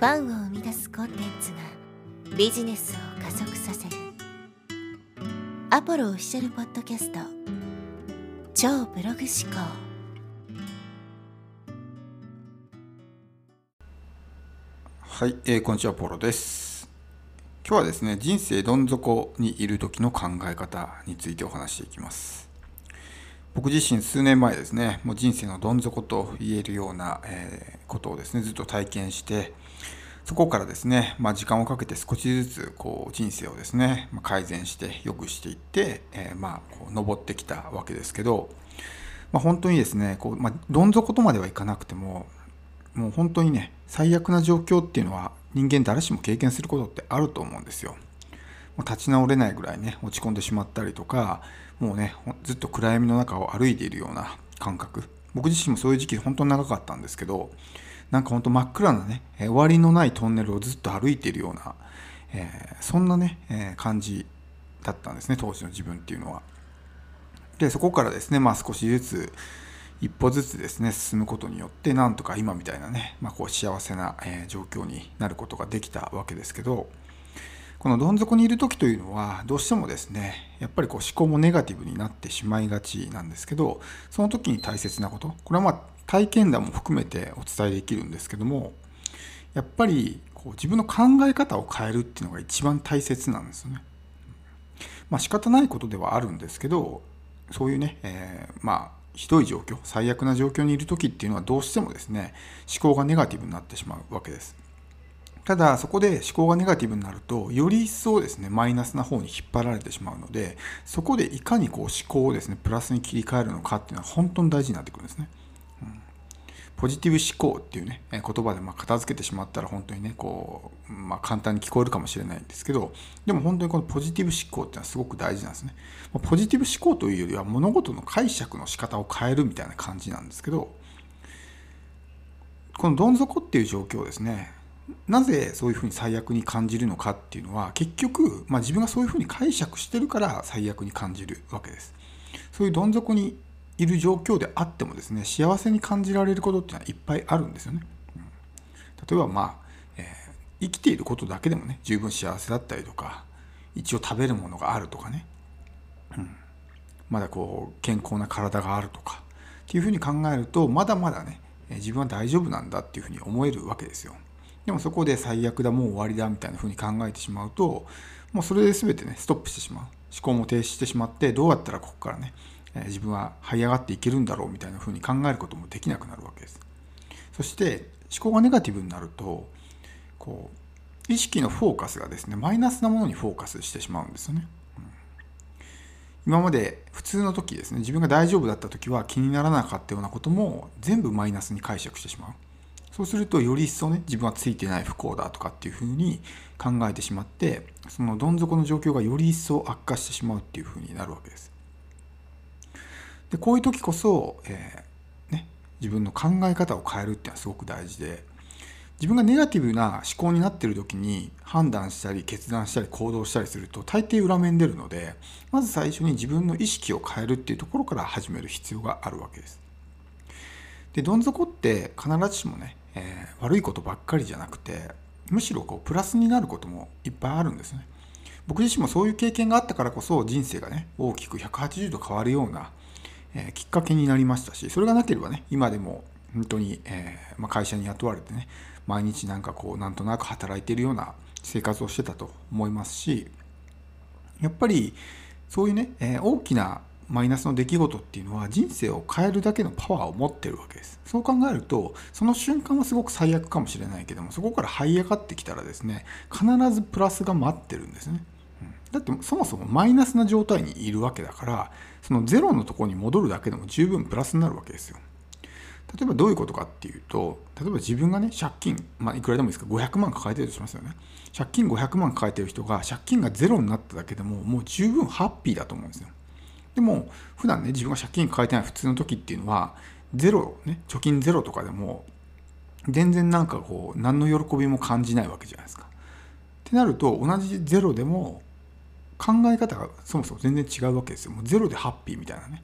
ファンを生み出すコンテンツがビジネスを加速させる。アポロオフィシャルポッドキャスト。超ブログ思考。はい、えー、こんにちはポロです。今日はですね人生どん底にいる時の考え方についてお話していきます。僕自身数年前ですねもう人生のどん底と言えるような、えー、ことをですねずっと体験してそこからですね、まあ、時間をかけて少しずつこう人生をですね、ま改善して良くしていって、えー、まあこう登ってきたわけですけど、まあ、本当にですねこう、まあ、どん底とまではいかなくてももう本当にね最悪な状況っていうのは人間誰しも経験することってあると思うんですよ。立ち直れないぐらいね落ち込んでしまったりとかもうねずっと暗闇の中を歩いているような感覚僕自身もそういう時期本当に長かったんですけどなんか本当真っ暗なね終わりのないトンネルをずっと歩いているような、えー、そんなね、えー、感じだったんですね当時の自分っていうのは。でそこからですねまあ少しずつ一歩ずつですね進むことによってなんとか今みたいなね、まあ、こう幸せな、えー、状況になることができたわけですけどこのどん底にいる時というのはどうしてもですねやっぱりこう思考もネガティブになってしまいがちなんですけどその時に大切なことこれはまあ体験談も含めてお伝えできるんですけどもやっぱりこう自分の考え方を変えるっていうのが一番大切なんですよね。まあ仕方ないことではあるんですけどそういうね、えー、まあひどい状況最悪な状況にいる時っていうのはどうしてもですね思考がネガティブになってしまうわけです。ただそこで思考がネガティブになるとより一層ですねマイナスな方に引っ張られてしまうのでそこでいかにこう思考をですねプラスに切り替えるのかっていうのは本当に大事になってくるんですね。うん、ポジティブ思考っていうね言葉でま片付けてしまったら本当にねこう、まあ、簡単に聞こえるかもしれないんですけどでも本当にこのポジティブ思考っていうのはすごく大事なんですね。ポジティブ思考というよりは物事の解釈の仕方を変えるみたいな感じなんですけどこのどん底っていう状況ですねなぜそういうふうに最悪に感じるのかっていうのは結局、まあ、自分がそういうふうに解釈してるから最悪に感じるわけです。そういうどん底にいる状況であってもですね幸せに感じられることっていうのはいっぱいあるんですよね。うん、例えばまあ、えー、生きていることだけでもね十分幸せだったりとか一応食べるものがあるとかね、うん、まだこう健康な体があるとかっていうふうに考えるとまだまだね自分は大丈夫なんだっていうふうに思えるわけですよ。でもそこで最悪だもう終わりだみたいな風に考えてしまうともうそれで全てねストップしてしまう。思考も停止してしまってどうやったらここからね自分は這い上がっていけるんだろうみたいな風に考えることもできなくなるわけです。そして思考がネガティブになるとこう意識のフォーカスがですねマイナスなものにフォーカスしてしまうんですよね、うん、今まで普通の時ですね自分が大丈夫だった時は気にならなかったようなことも全部マイナスに解釈してしまう。そうするとより一層ね自分はついてない不幸だとかっていうふうに考えてしまってそのどん底の状況がより一層悪化してしまうっていうふうになるわけです。でこういう時こそ、えー、ね、自分の考え方を変えるっていうのはすごく大事で自分がネガティブな思考になっている時に判断したり決断したり行動したりすると大抵裏面出るのでまず最初に自分の意識を変えるっていうところから始める必要があるわけです。でどん底って必ずしもねえー、悪いことばっかりじゃなくてむしろこうプラスになることもいっぱいあるんですね。僕自身もそういう経験があったからこそ人生がね大きく180度変わるような、えー、きっかけになりましたしそれがなければね今でも本当に、えー、まあ、会社に雇われてね毎日なんかこうなんとなく働いているような生活をしてたと思いますしやっぱりそういうね、え、大きなマイナスの出来事っていうのは人生を変えるだけのパワーを持ってるわけです。そう考えるとその瞬間はすごく最悪かもしれないけどもそこから這い上がってきたらですね必ずプラスが待ってるんですね。うんだってそもそもマイナスな状態にいるわけだからそのゼロのとこに戻るだけでも十分プラスになるわけですよ。例えばどういうことかっていうと例えば自分がね借金、まあ、いくらでもいいですか500万抱えてるとしますよね借金500万抱えてる人が借金がゼロになっただけでももう十分ハッピーだと思うんですよでも普段ね自分が借金抱えてない普通の時っていうのはゼロね貯金ゼロとかでも全然なんかこう何の喜びも感じないわけじゃないですか。ってなると同じゼロでも考え方がそもそも全然違うわけですよ。もうゼロでハッピーみたいなね。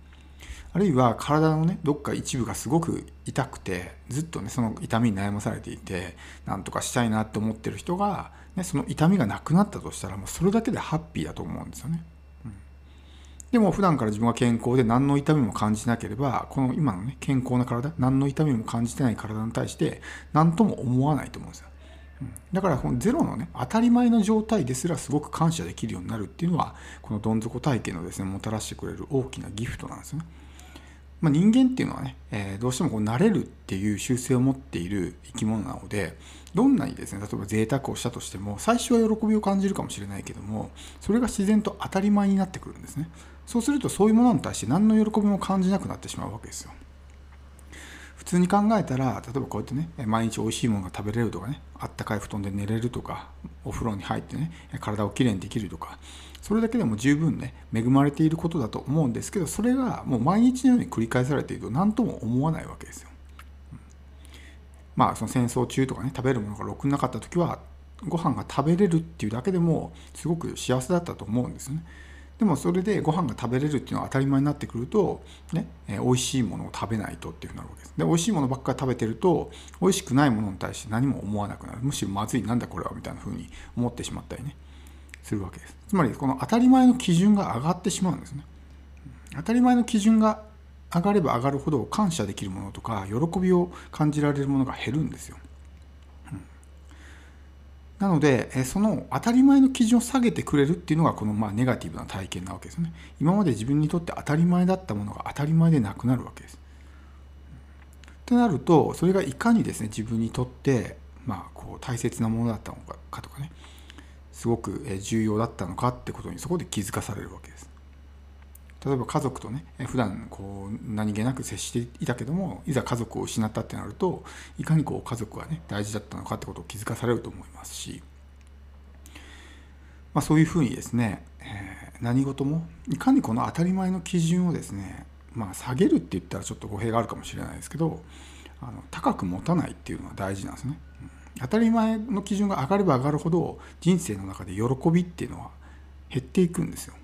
あるいは体のねどっか一部がすごく痛くてずっとねその痛みに悩まされていてなんとかしたいなって思ってる人が、ね、その痛みがなくなったとしたらもうそれだけでハッピーだと思うんですよね。でも普段から自分は健康で何の痛みも感じなければこの今のね健康な体何の痛みも感じてない体に対して何とも思わないと思うんですよ。だからこのゼロのね当たり前の状態ですらすごく感謝できるようになるっていうのはこのどん底体験のですねもたらしてくれる大きなギフトなんですよね。まあ、人間っていうのはね、えー、どうしてもこう慣れるっていう習性を持っている生き物なのでどんなにですね例えば贅沢をしたとしても最初は喜びを感じるかもしれないけどもそれが自然と当たり前になってくるんですね。そうするとそういうものに対して何の喜びも感じなくなってしまうわけですよ。普通に考えたら例えばこうやってね毎日おいしいものが食べれるとかねあったかい布団で寝れるとかお風呂に入ってね体をきれいにできるとかそれだけでも十分ね恵まれていることだと思うんですけどそれがもう毎日のように繰り返されていると何とも思わないわけですよ。まあその戦争中とかね食べるものがろくなかった時はご飯が食べれるっていうだけでもすごく幸せだったと思うんですね。でもそれでご飯が食べれるっていうのは当たり前になってくると、ね、えー、美味しいものを食べないとっていうふうになるわけです。で、美味しいものばっかり食べてると、美味しくないものに対して何も思わなくなる。むしろまずい、なんだこれはみたいなふうに思ってしまったりね、するわけです。つまり、この当たり前の基準が上がってしまうんですね。当たり前の基準が上がれば上がるほど感謝できるものとか喜びを感じられるものが減るんですよ。なので、その当たり前の基準を下げてくれるっていうのがこのまあネガティブな体験なわけですね。今まで自分にとって当たり前だったものが当たり前でなくなるわけです。ってなると、それがいかにですね、自分にとって、まあ、こう大切なものだったのかとかね、すごく重要だったのかってことにそこで気づかされるわけです。例えば家族とね普段こう何気なく接していたけどもいざ家族を失ったってなるといかにこう家族がね大事だったのかってことを気づかされると思いますし、まあ、そういうふうにですね、えー、何事もいかにこの当たり前の基準をですね、まあ、下げるって言ったらちょっと語弊があるかもしれないですけどあの高く持たないっていうのは大事なんですね。うん当たり前の基準が上がれば上がるほど人生の中で喜びっていうのは減っていくんですよ。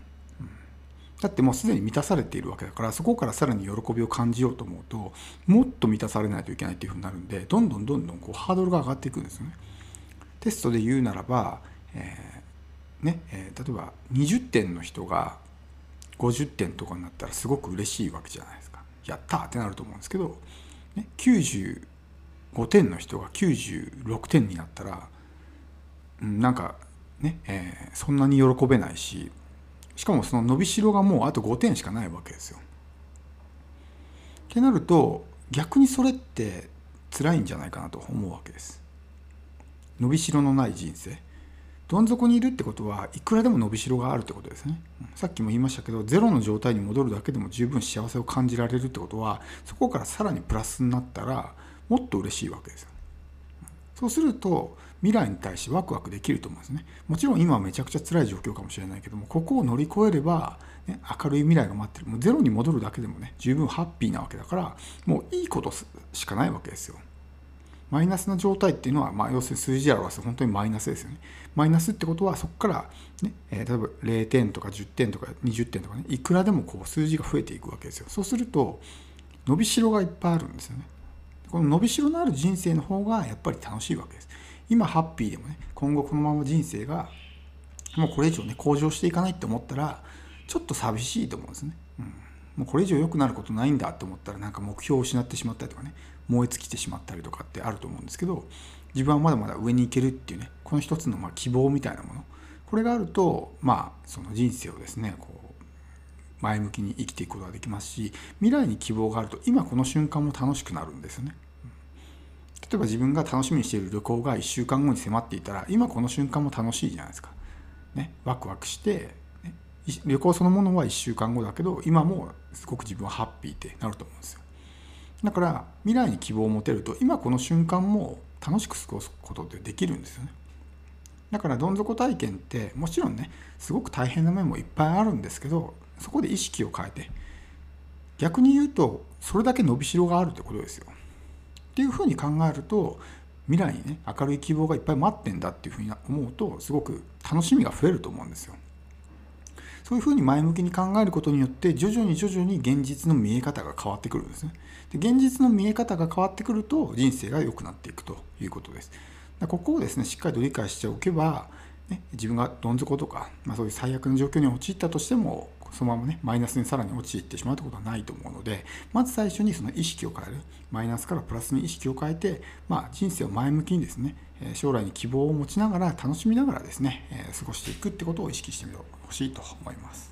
だってもうすでに満たされているわけだからそこからさらに喜びを感じようと思うともっと満たされないといけないっていうふうになるんでどんどんどんどんこうハードルが上がっていくんですよね。テストで言うならば、えー、ねえー、例えば20点の人が50点とかになったらすごく嬉しいわけじゃないですか。やったってなると思うんですけど、ね、5点の人が96点になったら、うん、なんかね、えー、そんなに喜べないししかもその伸びしろがもうあと5点しかないわけですよ。ってなると逆にそれって辛いんじゃないかなと思うわけです。伸びしろのない人生。どん底にいるってことはいくらでも伸びしろがあるってことですね。さっきも言いましたけどゼロの状態に戻るだけでも十分幸せを感じられるってことはそこからさらにプラスになったらもっと嬉しいわけですよ。そうすると未来に対してワクワクできると思うんですね。もちろん今はめちゃくちゃ辛い状況かもしれないけども、ここを乗り越えれば、ね、明るい未来が待ってる。もうゼロに戻るだけでもね、十分ハッピーなわけだから、もういいことしかないわけですよ。マイナスの状態っていうのは、まあ、要するに数字で表す本当にマイナスですよね。マイナスってことはそこから、ねえー、例えば0点とか10点とか20点とかね、いくらでもこう数字が増えていくわけですよ。そうすると、伸びしろがいっぱいあるんですよね。この伸びしろのある人生の方がやっぱり楽しいわけです。今ハッピーでもね今後このまま人生がもうこれ以上ね向上していかないって思ったらちょっと寂しいと思うんですね、うん、もうこれ以上良くなることないんだって思ったらなんか目標を失ってしまったりとかね燃え尽きてしまったりとかってあると思うんですけど自分はまだまだ上に行けるっていうねこの一つのま希望みたいなものこれがあるとまあその人生をですねこう前向きに生きていくことができますし未来に希望があると今この瞬間も楽しくなるんですよね。例えば自分が楽しみにしている旅行が1週間後に迫っていたら今この瞬間も楽しいじゃないですか。ね、ワクワクして、ね、旅行そのものは1週間後だけど今もすごく自分はハッピーってなると思うんですよ。だから未来に希望を持てると今この瞬間も楽しく過ごすことってできるんですよね。だからどん底体験ってもちろんねすごく大変な面もいっぱいあるんですけどそこで意識を変えて逆に言うとそれだけ伸びしろがあるってことですよ。っていうふうに考えると未来にね明るい希望がいっぱい待ってんだっていうふうに思うとすごく楽しみが増えると思うんですよ。そういうふうに前向きに考えることによって徐々に徐々に現実の見え方が変わってくるんですねで現実の見え方が変わってくると人生が良くなっていくということですここをですねしっかりと理解しておけば、ね、自分がどん底とか、まあ、そういう最悪の状況に陥ったとしてもそのままねマイナスにさらに陥ってしまうということはないと思うのでまず最初にその意識を変えるマイナスからプラスに意識を変えて、まあ、人生を前向きにですね将来に希望を持ちながら楽しみながらですね過ごしていくってことを意識してみてほしいと思います。